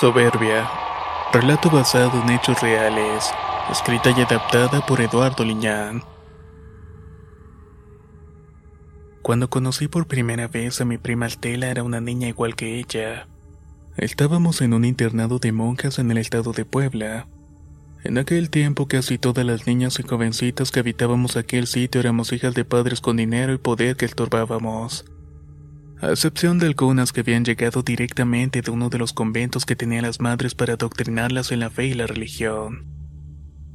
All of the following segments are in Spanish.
Soberbia. Relato basado en hechos reales. Escrita y adaptada por Eduardo Liñán. Cuando conocí por primera vez a mi prima Estela era una niña igual que ella. Estábamos en un internado de monjas en el estado de Puebla. En aquel tiempo casi todas las niñas y jovencitas que habitábamos aquel sitio éramos hijas de padres con dinero y poder que estorbábamos a excepción de algunas que habían llegado directamente de uno de los conventos que tenían las madres para adoctrinarlas en la fe y la religión.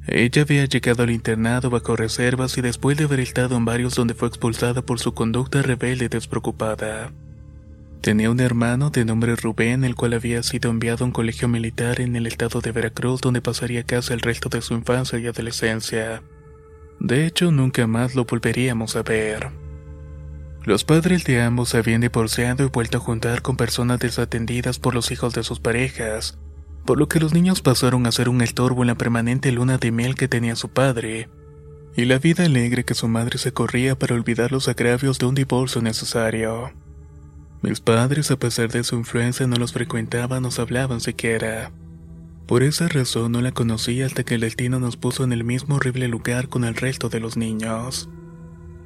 Ella había llegado al internado bajo reservas y después de haber estado en varios donde fue expulsada por su conducta rebelde y despreocupada. Tenía un hermano de nombre Rubén, el cual había sido enviado a un colegio militar en el estado de Veracruz donde pasaría casi el resto de su infancia y adolescencia. De hecho, nunca más lo volveríamos a ver. Los padres de ambos habían divorciado y vuelto a juntar con personas desatendidas por los hijos de sus parejas, por lo que los niños pasaron a ser un estorbo en la permanente luna de miel que tenía su padre, y la vida alegre que su madre se corría para olvidar los agravios de un divorcio necesario. Mis padres, a pesar de su influencia, no los frecuentaban, nos hablaban siquiera. Por esa razón no la conocí hasta que el destino nos puso en el mismo horrible lugar con el resto de los niños.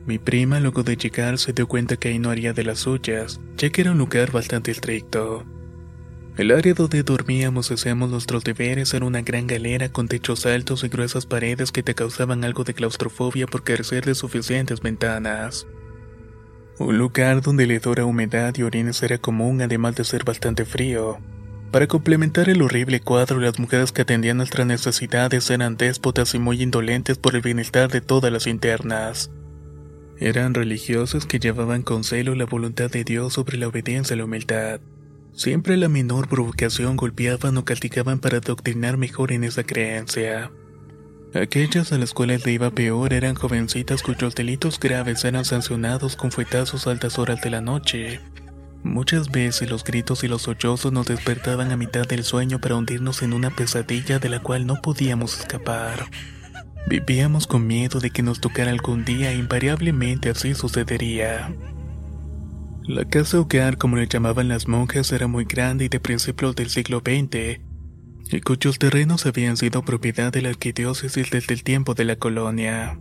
Mi prima luego de llegar se dio cuenta que ahí no haría de las suyas, ya que era un lugar bastante estricto. El área donde dormíamos y hacíamos nuestros deberes era una gran galera con techos altos y gruesas paredes que te causaban algo de claustrofobia por carecer de suficientes ventanas. Un lugar donde el hedor humedad y orines era común además de ser bastante frío. Para complementar el horrible cuadro, las mujeres que atendían nuestras necesidades eran déspotas y muy indolentes por el bienestar de todas las internas. Eran religiosos que llevaban con celo la voluntad de Dios sobre la obediencia y la humildad. Siempre la menor provocación golpeaban o castigaban para adoctrinar mejor en esa creencia. Aquellas a las cuales le iba peor eran jovencitas cuyos delitos graves eran sancionados con fuetazos a altas horas de la noche. Muchas veces los gritos y los sollozos nos despertaban a mitad del sueño para hundirnos en una pesadilla de la cual no podíamos escapar. Vivíamos con miedo de que nos tocara algún día e invariablemente así sucedería. La casa hogar, como le llamaban las monjas, era muy grande y de principios del siglo XX, y cuyos terrenos habían sido propiedad de la arquidiócesis desde el tiempo de la colonia.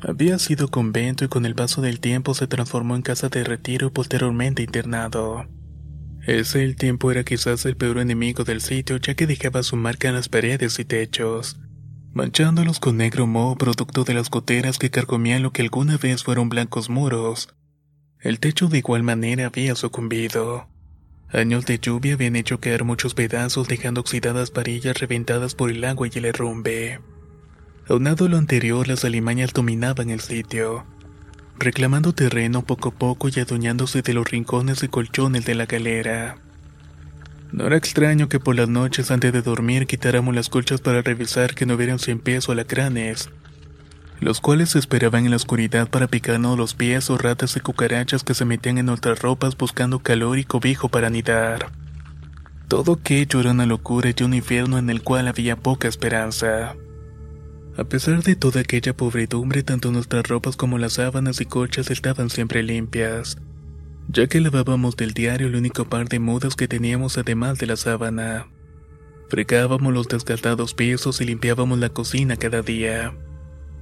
Había sido convento y con el paso del tiempo se transformó en casa de retiro y posteriormente internado. Ese el tiempo era quizás el peor enemigo del sitio ya que dejaba su marca en las paredes y techos manchándolos con negro moho producto de las goteras que carcomían lo que alguna vez fueron blancos muros. El techo de igual manera había sucumbido. Años de lluvia habían hecho caer muchos pedazos dejando oxidadas varillas reventadas por el agua y el derrumbe. Aunado lo anterior, las alimañas dominaban el sitio, reclamando terreno poco a poco y adueñándose de los rincones y colchones de la galera. No era extraño que por las noches antes de dormir quitáramos las colchas para revisar que no hubieran sin pies o alacranes, los cuales esperaban en la oscuridad para picarnos los pies o ratas y cucarachas que se metían en nuestras ropas buscando calor y cobijo para anidar. Todo aquello era una locura y un infierno en el cual había poca esperanza. A pesar de toda aquella pobredumbre, tanto nuestras ropas como las sábanas y colchas estaban siempre limpias ya que lavábamos del diario el único par de mudas que teníamos además de la sábana. Fregábamos los desgastados pisos y limpiábamos la cocina cada día.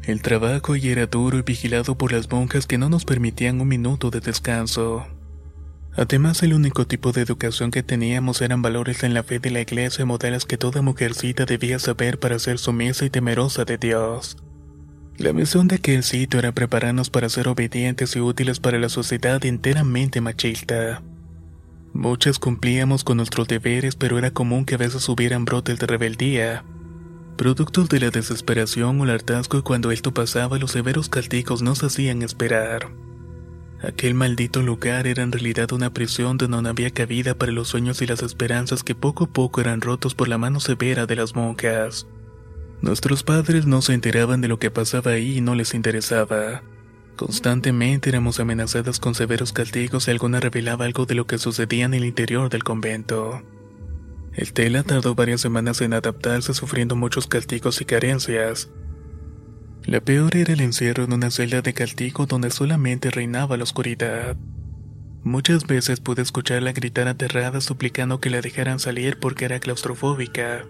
El trabajo ya era duro y vigilado por las monjas que no nos permitían un minuto de descanso. Además, el único tipo de educación que teníamos eran valores en la fe de la iglesia y que toda mujercita debía saber para ser sumisa y temerosa de Dios. La misión de aquel sitio era prepararnos para ser obedientes y útiles para la sociedad enteramente machista. Muchas cumplíamos con nuestros deberes, pero era común que a veces hubieran brotes de rebeldía, productos de la desesperación o el hartazgo y cuando esto pasaba los severos castigos nos hacían esperar. Aquel maldito lugar era en realidad una prisión donde no había cabida para los sueños y las esperanzas que poco a poco eran rotos por la mano severa de las monjas. Nuestros padres no se enteraban de lo que pasaba ahí y no les interesaba. Constantemente éramos amenazadas con severos castigos si alguna revelaba algo de lo que sucedía en el interior del convento. El Tela tardó varias semanas en adaptarse sufriendo muchos castigos y carencias, la peor era el encierro en una celda de castigo donde solamente reinaba la oscuridad. Muchas veces pude escucharla gritar aterrada suplicando que la dejaran salir porque era claustrofóbica.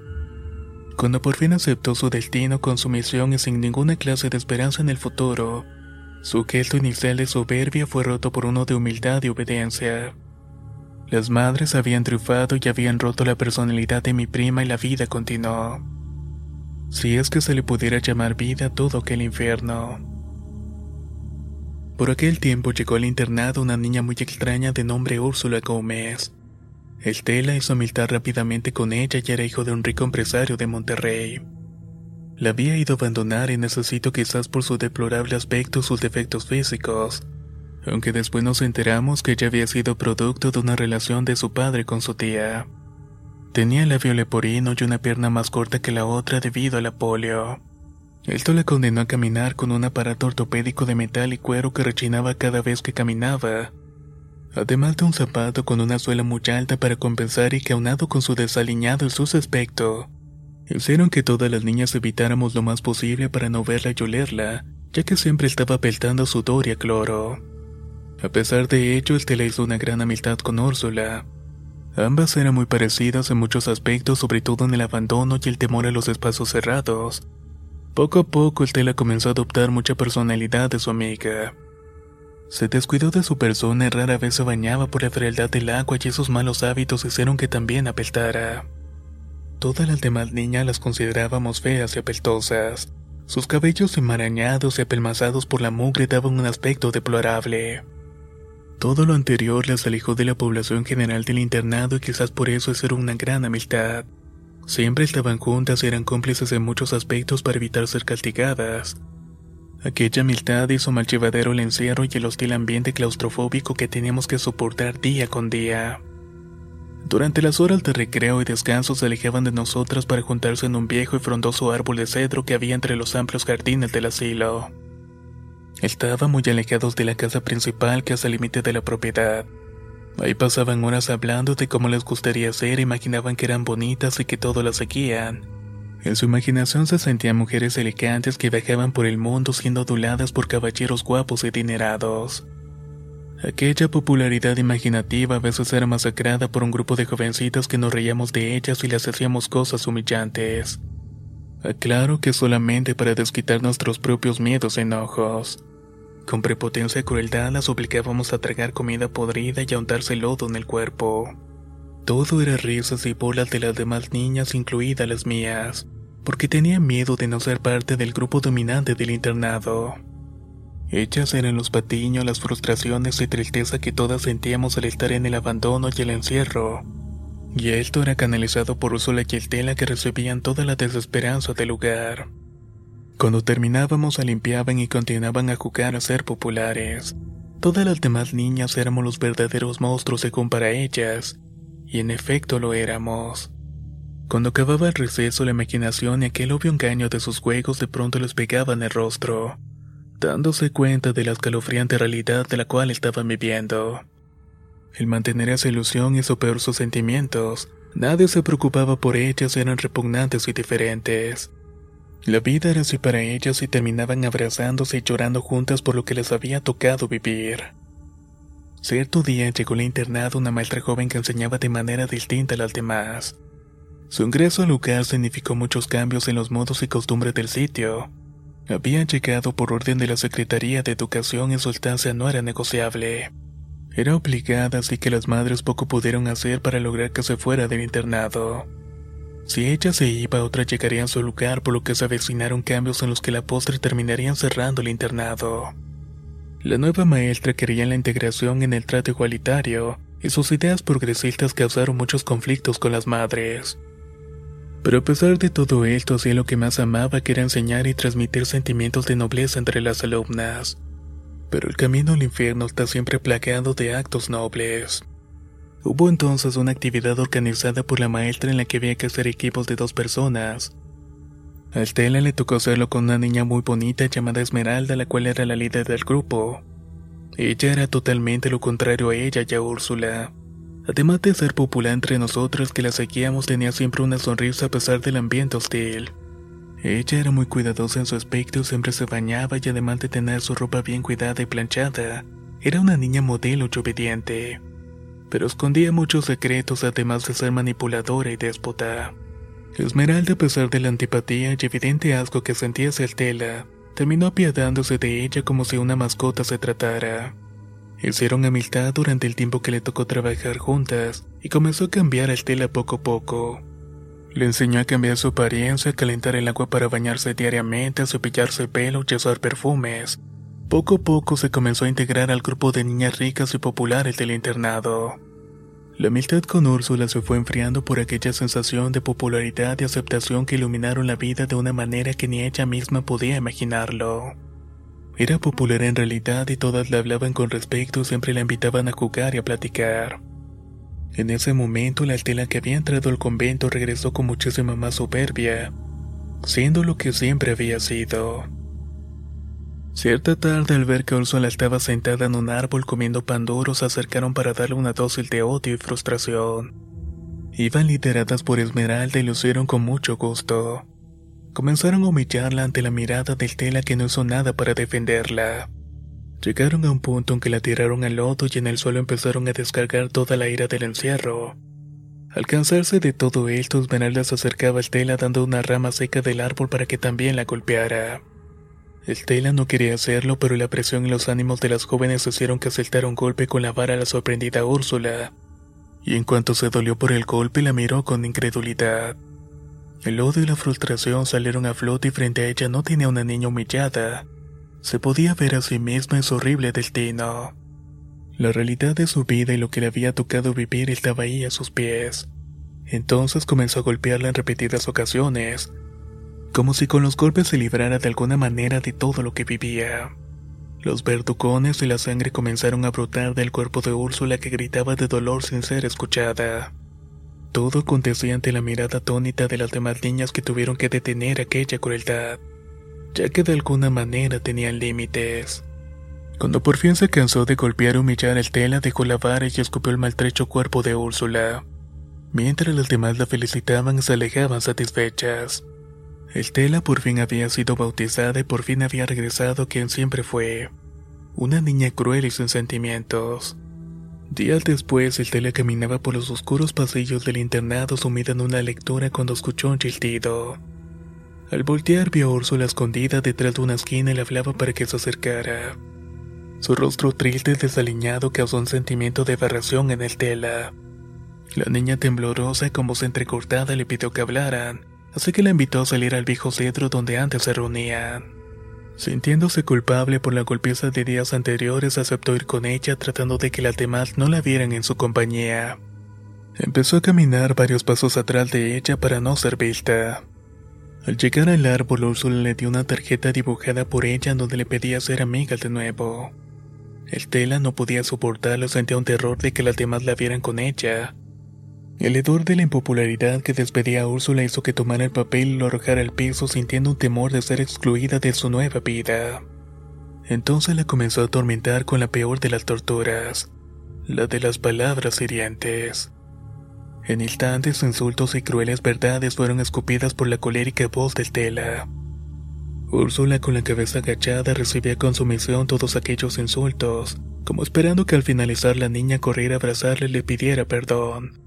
Cuando por fin aceptó su destino con sumisión y sin ninguna clase de esperanza en el futuro, su gesto inicial de soberbia fue roto por uno de humildad y obediencia. Las madres habían triunfado y habían roto la personalidad de mi prima y la vida continuó si es que se le pudiera llamar vida todo aquel infierno. Por aquel tiempo llegó al internado una niña muy extraña de nombre Úrsula Gómez. Estela hizo amistad rápidamente con ella y era hijo de un rico empresario de Monterrey. La había ido a abandonar y necesito quizás por su deplorable aspecto sus defectos físicos, aunque después nos enteramos que ella había sido producto de una relación de su padre con su tía. Tenía el labio leporino y una pierna más corta que la otra debido a la polio. Esto la condenó a caminar con un aparato ortopédico de metal y cuero que rechinaba cada vez que caminaba, además de un zapato con una suela muy alta para compensar y que con su desaliñado y su aspecto, hicieron que todas las niñas evitáramos lo más posible para no verla y olerla, ya que siempre estaba peltando sudor y a cloro. A pesar de ello, este le hizo una gran amistad con Úrsula, Ambas eran muy parecidas en muchos aspectos, sobre todo en el abandono y el temor a los espacios cerrados. Poco a poco, Estela comenzó a adoptar mucha personalidad de su amiga. Se descuidó de su persona y rara vez se bañaba por la frialdad del agua y esos malos hábitos hicieron que también apeltara. Todas las demás niñas las considerábamos feas y apeltosas. Sus cabellos enmarañados y apelmazados por la mugre daban un aspecto deplorable. Todo lo anterior las alejó de la población general del internado y quizás por eso es una gran amistad. Siempre estaban juntas y eran cómplices en muchos aspectos para evitar ser castigadas. Aquella amistad hizo mal llevadero el encierro y el hostil ambiente claustrofóbico que teníamos que soportar día con día. Durante las horas de recreo y descanso se alejaban de nosotras para juntarse en un viejo y frondoso árbol de cedro que había entre los amplios jardines del asilo. Estaban muy alejados de la casa principal que hace el límite de la propiedad. Ahí pasaban horas hablando de cómo les gustaría ser, imaginaban que eran bonitas y que todo las seguían. En su imaginación se sentían mujeres elegantes que viajaban por el mundo siendo aduladas por caballeros guapos y adinerados. Aquella popularidad imaginativa a veces era masacrada por un grupo de jovencitas que nos reíamos de ellas y les hacíamos cosas humillantes. Aclaro que solamente para desquitar nuestros propios miedos e enojos. Con prepotencia y crueldad las obligábamos a tragar comida podrida y a untarse lodo en el cuerpo. Todo era risas y bolas de las demás niñas, incluidas las mías, porque tenía miedo de no ser parte del grupo dominante del internado. Ellas eran los patiños, las frustraciones y tristeza que todas sentíamos al estar en el abandono y el encierro. Y esto era canalizado por Ursula y Estela que recibían toda la desesperanza del lugar. Cuando terminábamos se limpiaban y continuaban a jugar a ser populares. Todas las demás niñas éramos los verdaderos monstruos según para ellas, y en efecto lo éramos. Cuando acababa el receso, la imaginación y aquel obvio engaño de sus juegos de pronto les pegaban el rostro, dándose cuenta de la escalofriante realidad de la cual estaban viviendo. El mantener esa ilusión hizo peor sus sentimientos. Nadie se preocupaba por ellas, eran repugnantes y diferentes. La vida era así para ellas y terminaban abrazándose y llorando juntas por lo que les había tocado vivir. Cierto día llegó al internado una maestra joven que enseñaba de manera distinta a las demás. Su ingreso al lugar significó muchos cambios en los modos y costumbres del sitio. Había llegado por orden de la Secretaría de Educación y su estancia no era negociable. Era obligada, así que las madres poco pudieron hacer para lograr que se fuera del internado. Si ella se iba, otras llegarían a su lugar, por lo que se avecinaron cambios en los que la postre terminarían cerrando el internado. La nueva maestra quería la integración en el trato igualitario, y sus ideas progresistas causaron muchos conflictos con las madres. Pero a pesar de todo esto, hacía lo que más amaba, que era enseñar y transmitir sentimientos de nobleza entre las alumnas. Pero el camino al infierno está siempre plagado de actos nobles. Hubo entonces una actividad organizada por la maestra en la que había que hacer equipos de dos personas. A Estela le tocó hacerlo con una niña muy bonita llamada Esmeralda, la cual era la líder del grupo. Ella era totalmente lo contrario a ella y a Úrsula. Además de ser popular entre nosotros que la seguíamos, tenía siempre una sonrisa a pesar del ambiente hostil. Ella era muy cuidadosa en su aspecto, siempre se bañaba y además de tener su ropa bien cuidada y planchada, era una niña modelo y obediente. Pero escondía muchos secretos además de ser manipuladora y déspota. Esmeralda, a pesar de la antipatía y evidente asco que sentía hacia Estela, terminó apiadándose de ella como si una mascota se tratara. Hicieron amistad durante el tiempo que le tocó trabajar juntas y comenzó a cambiar a Estela poco a poco. Le enseñó a cambiar su apariencia, a calentar el agua para bañarse diariamente, a cepillarse el pelo y usar perfumes. Poco a poco se comenzó a integrar al grupo de niñas ricas y populares del internado. La amistad con Úrsula se fue enfriando por aquella sensación de popularidad y aceptación que iluminaron la vida de una manera que ni ella misma podía imaginarlo. Era popular en realidad y todas le hablaban con respeto y siempre la invitaban a jugar y a platicar. En ese momento la Estela que había entrado al convento regresó con muchísima más soberbia, siendo lo que siempre había sido. Cierta tarde al ver que Úrsula estaba sentada en un árbol comiendo pan duro se acercaron para darle una dosis de odio y frustración. Iban lideradas por Esmeralda y lo hicieron con mucho gusto. Comenzaron a humillarla ante la mirada del Tela que no hizo nada para defenderla. Llegaron a un punto en que la tiraron al lodo y en el suelo empezaron a descargar toda la ira del encierro. Al cansarse de todo esto, Esmeralda se acercaba a Estela dando una rama seca del árbol para que también la golpeara. Estela no quería hacerlo, pero la presión y los ánimos de las jóvenes hicieron que saltara un golpe con la vara a la sorprendida Úrsula, y en cuanto se dolió por el golpe la miró con incredulidad. El odio y la frustración salieron a flote y frente a ella no tenía una niña humillada. Se podía ver a sí misma en su horrible destino. La realidad de su vida y lo que le había tocado vivir estaba ahí a sus pies. Entonces comenzó a golpearla en repetidas ocasiones, como si con los golpes se librara de alguna manera de todo lo que vivía. Los verducones y la sangre comenzaron a brotar del cuerpo de Úrsula que gritaba de dolor sin ser escuchada. Todo acontecía ante la mirada atónita de las demás niñas que tuvieron que detener aquella crueldad, ya que de alguna manera tenían límites. Cuando por fin se cansó de golpear y humillar el tela, dejó la vara y escupió el maltrecho cuerpo de Úrsula, mientras las demás la felicitaban y se alejaban satisfechas. El tela por fin había sido bautizada y por fin había regresado quien siempre fue, una niña cruel y sin sentimientos. Días después, el tela caminaba por los oscuros pasillos del internado sumida en una lectura cuando escuchó un chiltido. Al voltear vio a Úrsula escondida detrás de una esquina y le hablaba para que se acercara. Su rostro triste y desaliñado causó un sentimiento de aberración en el tela. La niña temblorosa y con voz entrecortada le pidió que hablaran, así que la invitó a salir al viejo cedro donde antes se reunían. Sintiéndose culpable por la golpiza de días anteriores, aceptó ir con ella tratando de que las demás no la vieran en su compañía. Empezó a caminar varios pasos atrás de ella para no ser vista. Al llegar al árbol, Úrsula le dio una tarjeta dibujada por ella donde le pedía ser amiga de nuevo. Estela no podía soportarlo, sentía un terror de que las demás la vieran con ella. El hedor de la impopularidad que despedía a Úrsula hizo que tomara el papel y lo arrojara al piso sintiendo un temor de ser excluida de su nueva vida. Entonces la comenzó a atormentar con la peor de las torturas, la de las palabras hirientes. En instantes, insultos y crueles verdades fueron escupidas por la colérica voz del Tela. Úrsula, con la cabeza agachada, recibía con sumisión todos aquellos insultos, como esperando que al finalizar la niña corriera a abrazarle y le pidiera perdón.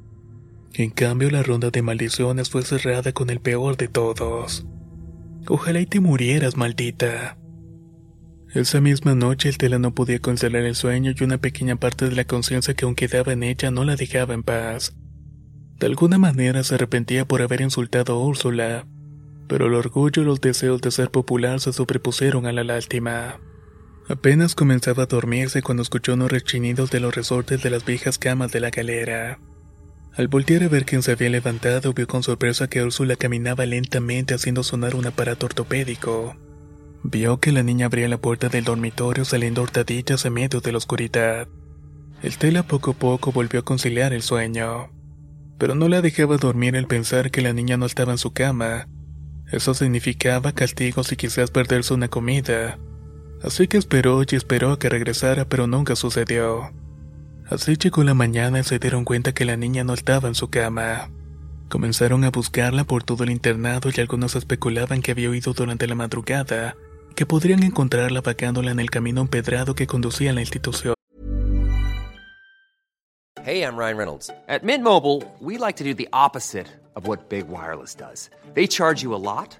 En cambio, la ronda de maldiciones fue cerrada con el peor de todos. Ojalá y te murieras, maldita. Esa misma noche el tela no podía consolar el sueño y una pequeña parte de la conciencia que aún quedaba en ella no la dejaba en paz. De alguna manera se arrepentía por haber insultado a Úrsula, pero el orgullo y los deseos de ser popular se sobrepusieron a la lástima. Apenas comenzaba a dormirse cuando escuchó unos rechinidos de los resortes de las viejas camas de la galera. Al voltear a ver quién se había levantado, vio con sorpresa que Úrsula caminaba lentamente haciendo sonar un aparato ortopédico. Vio que la niña abría la puerta del dormitorio saliendo hurtadillas en medio de la oscuridad. El tela poco a poco volvió a conciliar el sueño, pero no la dejaba dormir el pensar que la niña no estaba en su cama. Eso significaba castigos y quizás perderse una comida. Así que esperó y esperó a que regresara, pero nunca sucedió. Así llegó la mañana y se dieron cuenta que la niña no estaba en su cama. Comenzaron a buscarla por todo el internado y algunos especulaban que había oído durante la madrugada que podrían encontrarla vagándola en el camino empedrado que conducía a la institución. Hey, I'm Ryan Reynolds. At Mint Mobile, we like to do the opposite of what Big Wireless does. They charge you a lot,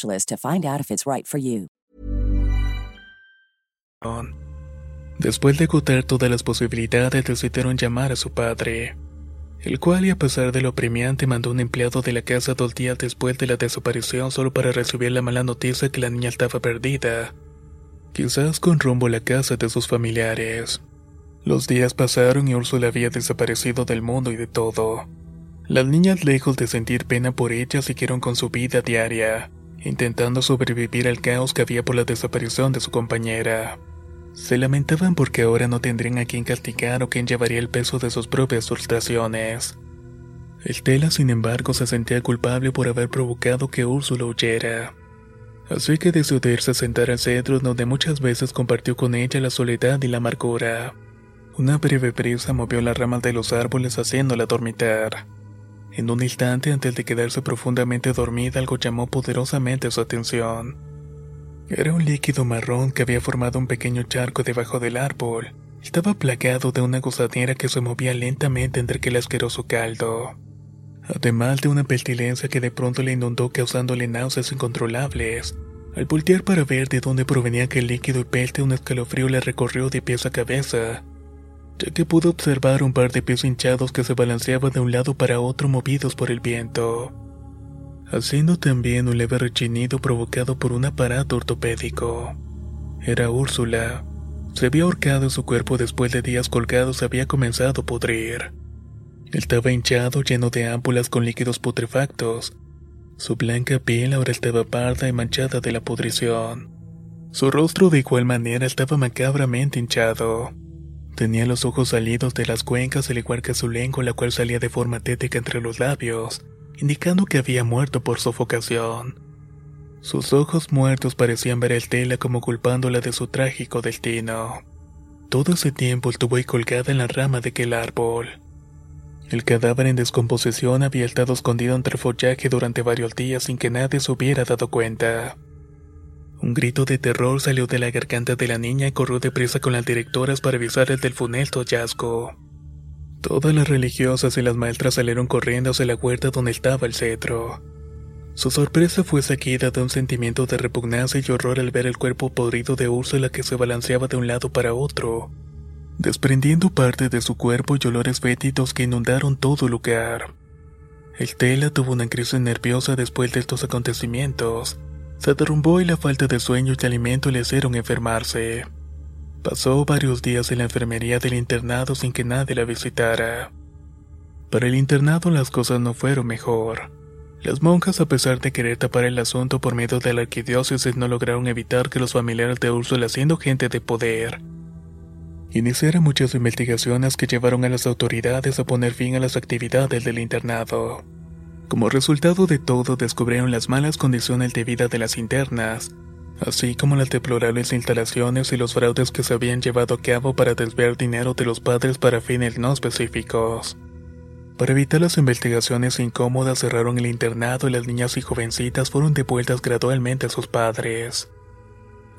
to find out if it's right for you. Después de agotar todas las posibilidades, decidieron llamar a su padre, el cual, a pesar de lo premiante, mandó un empleado de la casa dos días después de la desaparición solo para recibir la mala noticia que la niña estaba perdida, quizás con rumbo la casa de sus familiares. Los días pasaron y Úrsula había desaparecido del mundo y de todo. Las niñas, lejos de sentir pena por ella, siguieron con su vida diaria intentando sobrevivir al caos que había por la desaparición de su compañera. Se lamentaban porque ahora no tendrían a quien castigar o quien llevaría el peso de sus propias frustraciones. Estela, sin embargo, se sentía culpable por haber provocado que Úrsula huyera. Así que decidió irse a sentar al cedro donde muchas veces compartió con ella la soledad y la amargura. Una breve brisa movió las ramas de los árboles haciéndola dormitar. En un instante antes de quedarse profundamente dormida algo llamó poderosamente su atención. Era un líquido marrón que había formado un pequeño charco debajo del árbol. Estaba plagado de una gozadera que se movía lentamente entre aquel asqueroso caldo. Además de una pestilencia que de pronto le inundó causándole náuseas incontrolables. Al voltear para ver de dónde provenía aquel líquido y peste un escalofrío le recorrió de pies a cabeza ya que pudo observar un par de pies hinchados que se balanceaban de un lado para otro movidos por el viento, haciendo también un leve rechinido provocado por un aparato ortopédico. Era Úrsula. Se había ahorcado su cuerpo después de días colgados había comenzado a pudrir. Estaba hinchado lleno de ámpulas con líquidos putrefactos. Su blanca piel ahora estaba parda y manchada de la pudrición. Su rostro de igual manera estaba macabramente hinchado. Tenía los ojos salidos de las cuencas al igual que su lengua la cual salía de forma tética entre los labios, indicando que había muerto por sofocación. Sus ojos muertos parecían ver el tela como culpándola de su trágico destino. Todo ese tiempo estuvo ahí colgada en la rama de aquel árbol. El cadáver en descomposición había estado escondido entre follaje durante varios días sin que nadie se hubiera dado cuenta. Un grito de terror salió de la garganta de la niña y corrió deprisa con las directoras para avisarles del funesto hallazgo. Todas las religiosas y las maestras salieron corriendo hacia la huerta donde estaba el cetro. Su sorpresa fue seguida de un sentimiento de repugnancia y horror al ver el cuerpo podrido de Úrsula que se balanceaba de un lado para otro, desprendiendo parte de su cuerpo y olores fétidos que inundaron todo el lugar. Tuvo una crisis nerviosa después de estos acontecimientos. Se derrumbó y la falta de sueño y alimento le hicieron enfermarse. Pasó varios días en la enfermería del internado sin que nadie la visitara. Para el internado las cosas no fueron mejor. Las monjas, a pesar de querer tapar el asunto por medio de la arquidiócesis, no lograron evitar que los familiares de Úrsula, siendo gente de poder, iniciaran muchas investigaciones que llevaron a las autoridades a poner fin a las actividades del internado. Como resultado de todo, descubrieron las malas condiciones de vida de las internas, así como las deplorables instalaciones y los fraudes que se habían llevado a cabo para desviar dinero de los padres para fines no específicos. Para evitar las investigaciones incómodas cerraron el internado y las niñas y jovencitas fueron devueltas gradualmente a sus padres.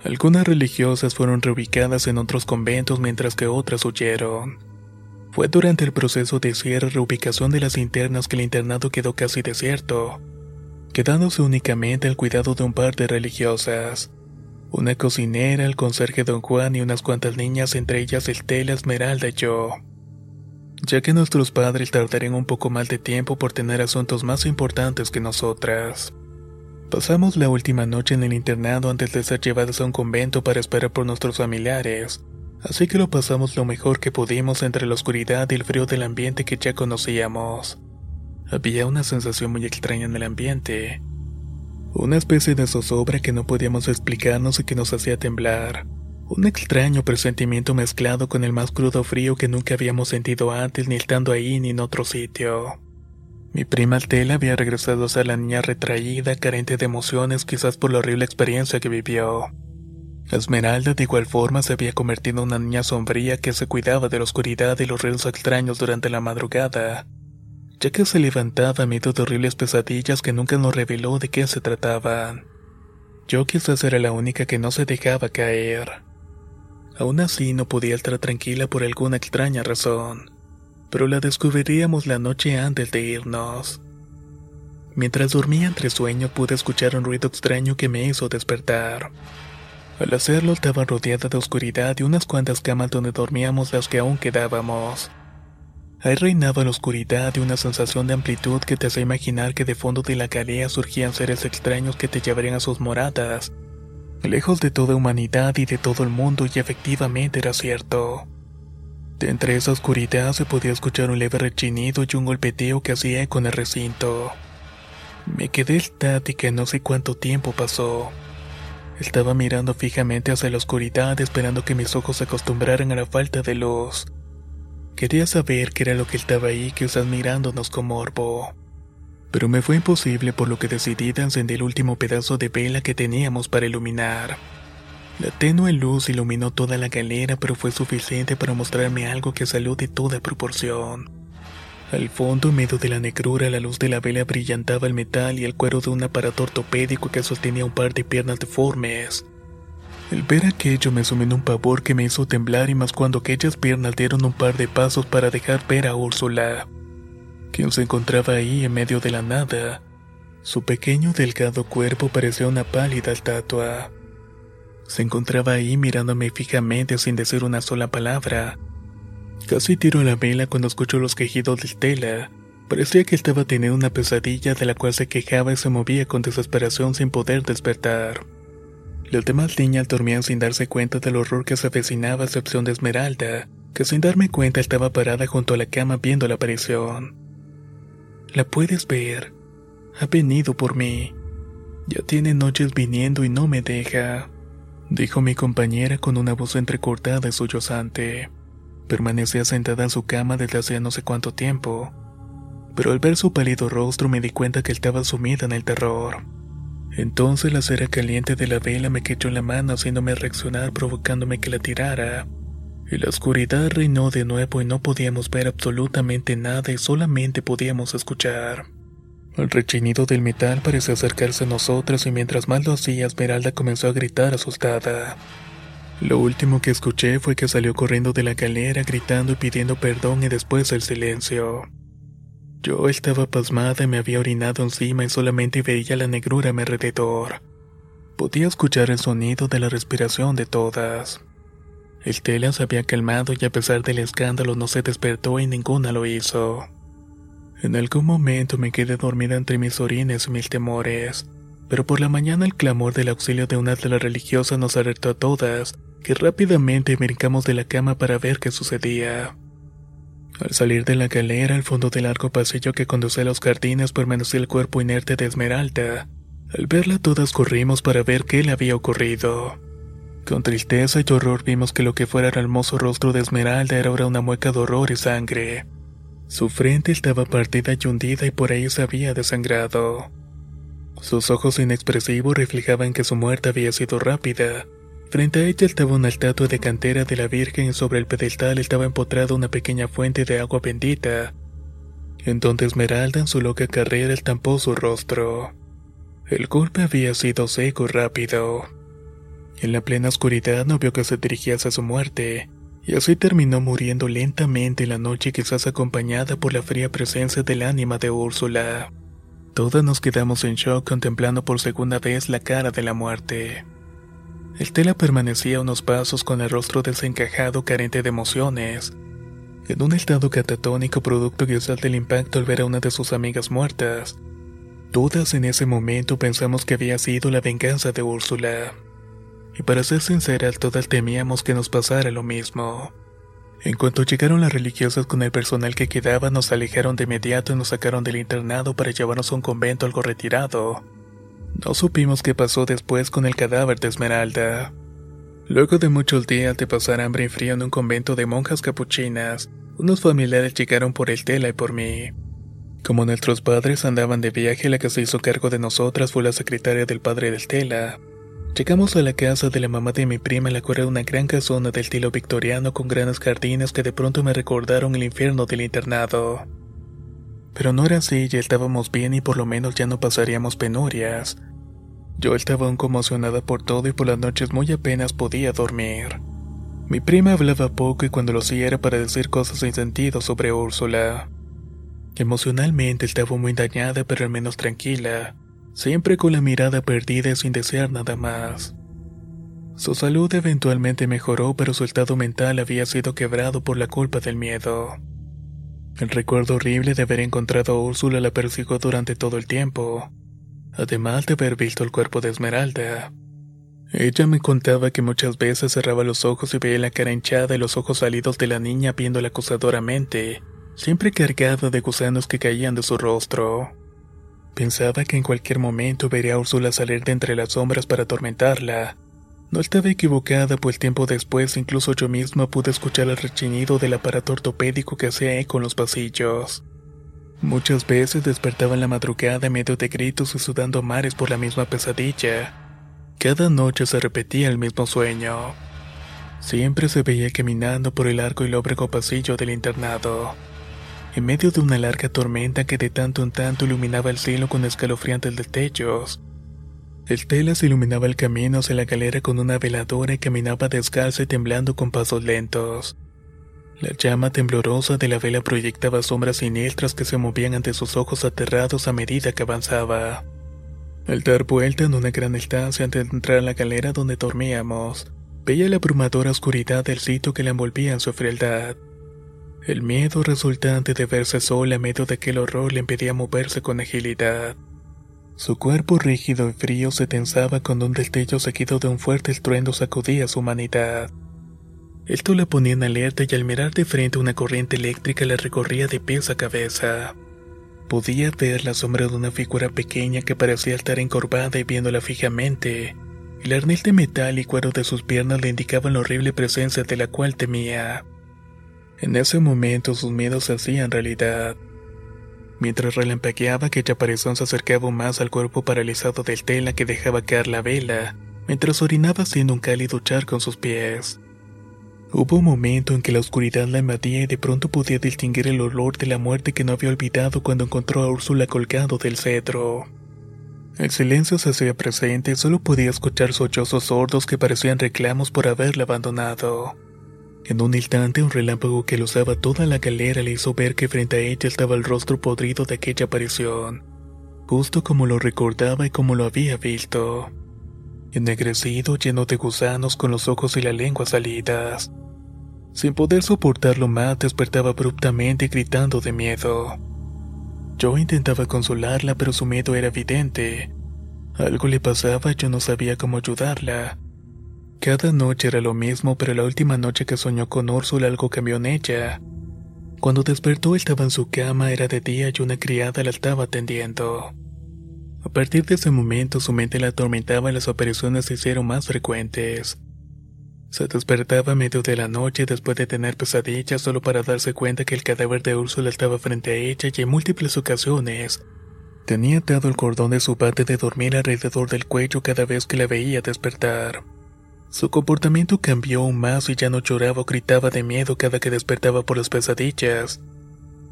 Algunas religiosas fueron reubicadas en otros conventos mientras que otras huyeron. Fue durante el proceso de cierre y reubicación de las internas que el internado quedó casi desierto, quedándose únicamente al cuidado de un par de religiosas. Una cocinera, el conserje don Juan y unas cuantas niñas, entre ellas Estela, Esmeralda y yo. Ya que nuestros padres tardarían un poco más de tiempo por tener asuntos más importantes que nosotras. Pasamos la última noche en el internado antes de ser llevados a un convento para esperar por nuestros familiares, así que lo pasamos lo mejor que pudimos entre la oscuridad y el frío del ambiente que ya conocíamos. Había una sensación muy extraña en el ambiente. Una especie de zozobra que no podíamos explicarnos y que nos hacía temblar. Un extraño presentimiento mezclado con el más crudo frío que nunca habíamos sentido antes ni estando ahí ni en otro sitio. Mi prima Altela había regresado a ser la niña retraída, carente de emociones, quizás por la horrible experiencia que vivió. Esmeralda de igual forma se había convertido en una niña sombría que se cuidaba de la oscuridad y los ruidos extraños durante la madrugada ya que se levantaba a medio de horribles pesadillas que nunca nos reveló de qué se trataban. Yo quizás era la única que no se dejaba caer. Aún así no podía estar tranquila por alguna extraña razón, pero la descubriríamos la noche antes de irnos. Mientras dormía entre sueños pude escuchar un ruido extraño que me hizo despertar. Al hacerlo estaba rodeada de oscuridad y unas cuantas camas donde dormíamos las que aún quedábamos. Ahí reinaba la oscuridad y una sensación de amplitud que te hace imaginar que de fondo de la galería surgían seres extraños que te llevarían a sus moradas, lejos de toda humanidad y de todo el mundo, y efectivamente era cierto. De entre esa oscuridad se podía escuchar un leve rechinido y un golpeteo que hacía con el recinto. Me quedé estática no sé cuánto tiempo pasó. Estaba mirando fijamente hacia la oscuridad esperando que mis ojos se acostumbraran a la falta de luz. Quería saber qué era lo que estaba ahí quizás mirándonos con morbo. Pero me fue imposible por lo que decidí de encender el último pedazo de vela que teníamos para iluminar. La tenue luz iluminó toda la galera pero fue suficiente para mostrarme algo que salió de toda proporción. Al fondo, en medio de la negrura, la luz de la vela brillantaba el metal y el cuero de un aparato ortopédico que sostenía un par de piernas deformes. El ver aquello me sumió en un pavor que me hizo temblar y más cuando aquellas piernas dieron un par de pasos para dejar ver a Úrsula, quien se encontraba ahí en medio de la nada. Su pequeño delgado cuerpo parecía una pálida estatua. Se encontraba ahí mirándome fijamente sin decir una sola palabra. Casi tiro la vela cuando escucho los quejidos de Stella. Parecía que estaba teniendo una pesadilla de la cual se quejaba y se movía con desesperación sin poder despertar. Las demás niñas dormían sin darse cuenta del horror que se avecinaba a excepción de Esmeralda, que sin darme cuenta estaba parada junto a la cama viendo la aparición. La puedes ver. Ha venido por mí. Ya tiene noches viniendo y no me deja, dijo mi compañera con una voz entrecortada y sollozante. Permanecía sentada en su cama desde hace no sé cuánto tiempo, pero al ver su pálido rostro me di cuenta que estaba sumida en el terror. Entonces la cera caliente de la vela me quechó en la mano haciéndome reaccionar provocándome que la tirara. Y la oscuridad reinó de nuevo y no podíamos ver absolutamente nada y solamente podíamos escuchar. El rechinido del metal parecía acercarse a nosotras y mientras más lo hacía Esmeralda comenzó a gritar asustada. Lo último que escuché fue que salió corriendo de la galera gritando y pidiendo perdón y después el silencio. Yo estaba pasmada y me había orinado encima y solamente veía la negrura a mi alrededor. Podía escuchar el sonido de la respiración de todas. El tela se había calmado y a pesar del escándalo no se despertó y ninguna lo hizo. En algún momento me quedé dormida entre mis orines y mis temores, pero por la mañana el clamor del auxilio de una de las religiosas nos alertó a todas, que rápidamente brincamos de la cama para ver qué sucedía. Al salir de la galera al fondo del largo pasillo que conduce a los jardines permanecía el cuerpo inerte de Esmeralda. Al verla todas corrimos para ver qué le había ocurrido. Con tristeza y horror vimos que lo que fuera el hermoso rostro de Esmeralda era ahora una mueca de horror y sangre. Su frente estaba partida y hundida y por ahí se había desangrado. Sus ojos inexpresivos reflejaban que su muerte había sido rápida. Frente a ella estaba una estatua de cantera de la Virgen y sobre el pedestal estaba empotrada una pequeña fuente de agua bendita, en donde Esmeralda en su loca carrera estampó su rostro. El golpe había sido seco y rápido. En la plena oscuridad no vio que se dirigía hacia su muerte, y así terminó muriendo lentamente en la noche quizás acompañada por la fría presencia del ánima de Úrsula. Todas nos quedamos en shock contemplando por segunda vez la cara de la muerte. Estela permanecía unos pasos con el rostro desencajado carente de emociones, en un estado catatónico producto quizás del impacto al ver a una de sus amigas muertas. Todas en ese momento pensamos que había sido la venganza de Úrsula y para ser sinceras todas temíamos que nos pasara lo mismo. En cuanto llegaron las religiosas con el personal que quedaba, nos alejaron de inmediato y nos sacaron del internado para llevarnos a un convento algo retirado. No supimos qué pasó después con el cadáver de Esmeralda. Luego de muchos días de pasar hambre y frío en un convento de monjas capuchinas, unos familiares llegaron por el tela y por mí. Como nuestros padres andaban de viaje, la que se hizo cargo de nosotras fue la secretaria del padre del tela. Llegamos a la casa de la mamá de mi prima, la cual era una gran casona del estilo victoriano con grandes jardines que de pronto me recordaron el infierno del internado. Pero no era así, ya estábamos bien y por lo menos ya no pasaríamos penurias. Yo estaba aún conmocionada por todo y por las noches muy apenas podía dormir. Mi prima hablaba poco y cuando lo hacía era para decir cosas sin sentido sobre Úrsula. Emocionalmente estaba muy dañada pero al menos tranquila siempre con la mirada perdida y sin desear nada más. Su salud eventualmente mejoró, pero su estado mental había sido quebrado por la culpa del miedo. El recuerdo horrible de haber encontrado a Úrsula la persiguió durante todo el tiempo, además de haber visto el cuerpo de Esmeralda. Ella me contaba que muchas veces cerraba los ojos y veía la cara hinchada y los ojos salidos de la niña viéndola acusadoramente, siempre cargada de gusanos que caían de su rostro. Pensaba que en cualquier momento vería a Úrsula salir de entre las sombras para atormentarla. No estaba equivocada, pues tiempo después incluso yo misma pude escuchar el rechinido del aparato ortopédico que hacía eco en los pasillos. Muchas veces despertaba en la madrugada medio de gritos y sudando mares por la misma pesadilla. Cada noche se repetía el mismo sueño. Siempre se veía caminando por el largo y lóbrego pasillo del internado en medio de una larga tormenta que de tanto en tanto iluminaba el cielo con escalofriantes destellos. Estela se iluminaba el camino hacia la galera con una veladora y caminaba descalza y temblando con pasos lentos. La llama temblorosa de la vela proyectaba sombras siniestras que se movían ante sus ojos aterrados a medida que avanzaba. Al dar vuelta en una gran estancia antes de entrar a la galera donde dormíamos, veía la abrumadora oscuridad del sitio que la envolvía en su frialdad. El miedo resultante de verse sola en medio de aquel horror le impedía moverse con agilidad. Su cuerpo rígido y frío se tensaba cuando un destello seguido de un fuerte estruendo sacudía su humanidad. Esto la ponía en alerta y al mirar de frente una corriente eléctrica la recorría de pies a cabeza. Podía ver la sombra de una figura pequeña que parecía estar encorvada y viéndola fijamente. El arnés de metal y cuero de sus piernas le indicaban la horrible presencia de la cual temía. En ese momento sus miedos se hacían realidad. Mientras relampagueaba aquella aparición se acercaba más al cuerpo paralizado del tela que dejaba caer la vela, mientras orinaba haciendo un cálido char con sus pies. Hubo un momento en que la oscuridad la invadía y de pronto podía distinguir el olor de la muerte que no había olvidado cuando encontró a Úrsula colgado del cedro. El silencio se hacía presente y solo podía escuchar sollozos sordos que parecían reclamos por haberla abandonado. En un instante, un relámpago que usaba toda la galera le hizo ver que frente a ella estaba el rostro podrido de aquella aparición, justo como lo recordaba y como lo había visto. Ennegrecido, lleno de gusanos, con los ojos y la lengua salidas. Sin poder soportarlo más, despertaba abruptamente gritando de miedo. Yo intentaba consolarla, pero su miedo era evidente. Algo le pasaba y yo no sabía cómo ayudarla. Cada noche era lo mismo, pero la última noche que soñó con Úrsula algo cambió en ella. Cuando despertó estaba en su cama, era de día y una criada la estaba atendiendo. A partir de ese momento su mente la atormentaba y las apariciones se hicieron más frecuentes. Se despertaba a medio de la noche después de tener pesadillas solo para darse cuenta que el cadáver de Úrsula estaba frente a ella y en múltiples ocasiones tenía atado el cordón de su bate de dormir alrededor del cuello cada vez que la veía despertar. Su comportamiento cambió aún más y ya no lloraba o gritaba de miedo cada que despertaba por las pesadillas.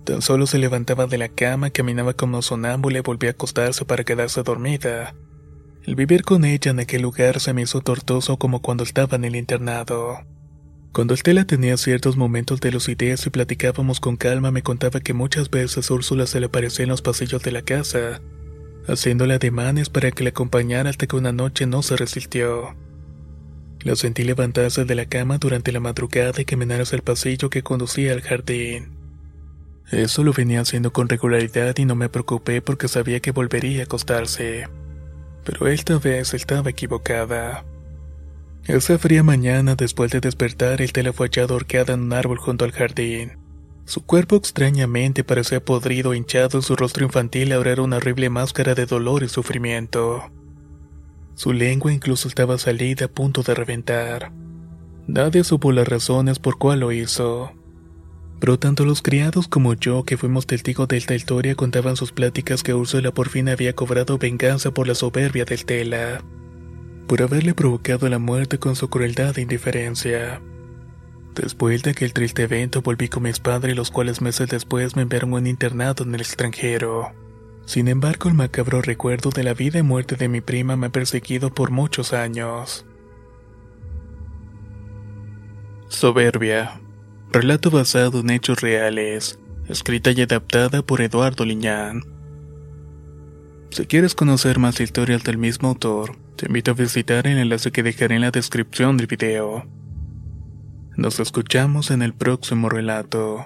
Tan solo se levantaba de la cama, caminaba como sonámbula y volvía a acostarse para quedarse dormida. El vivir con ella en aquel lugar se me hizo tortuoso como cuando estaba en el internado. Cuando Estela tenía ciertos momentos de lucidez y platicábamos con calma, me contaba que muchas veces Úrsula se le aparecía en los pasillos de la casa, haciéndole ademanes para que le acompañara hasta que una noche no se resistió. La sentí levantarse de la cama durante la madrugada y caminar hacia el pasillo que conducía al jardín. Eso lo venía haciendo con regularidad y no me preocupé porque sabía que volvería a acostarse pero esta vez estaba equivocada. Esa fría mañana, después de despertar, el tela fue hallado ahorcada en un árbol junto al jardín. Su cuerpo extrañamente parecía podrido, hinchado, su rostro infantil ahora era una horrible máscara de dolor y sufrimiento. Su lengua incluso estaba salida a punto de reventar. Nadie supo las razones por cuál lo hizo. Pero tanto los criados como yo, que fuimos testigos de esta historia, contaban sus pláticas que Úrsula por fin había cobrado venganza por la soberbia del Tela, por haberle provocado la muerte con su crueldad e indiferencia. Después de aquel triste evento volví con mis padres, los cuales meses después me enviaron a un internado en el extranjero. Sin embargo, el macabro recuerdo de la vida y muerte de mi prima me ha perseguido por muchos años. Soberbia. Relato basado en hechos reales, escrita y adaptada por Eduardo Liñán. Si quieres conocer más historias del mismo autor, te invito a visitar el enlace que dejaré en la descripción del video. Nos escuchamos en el próximo relato.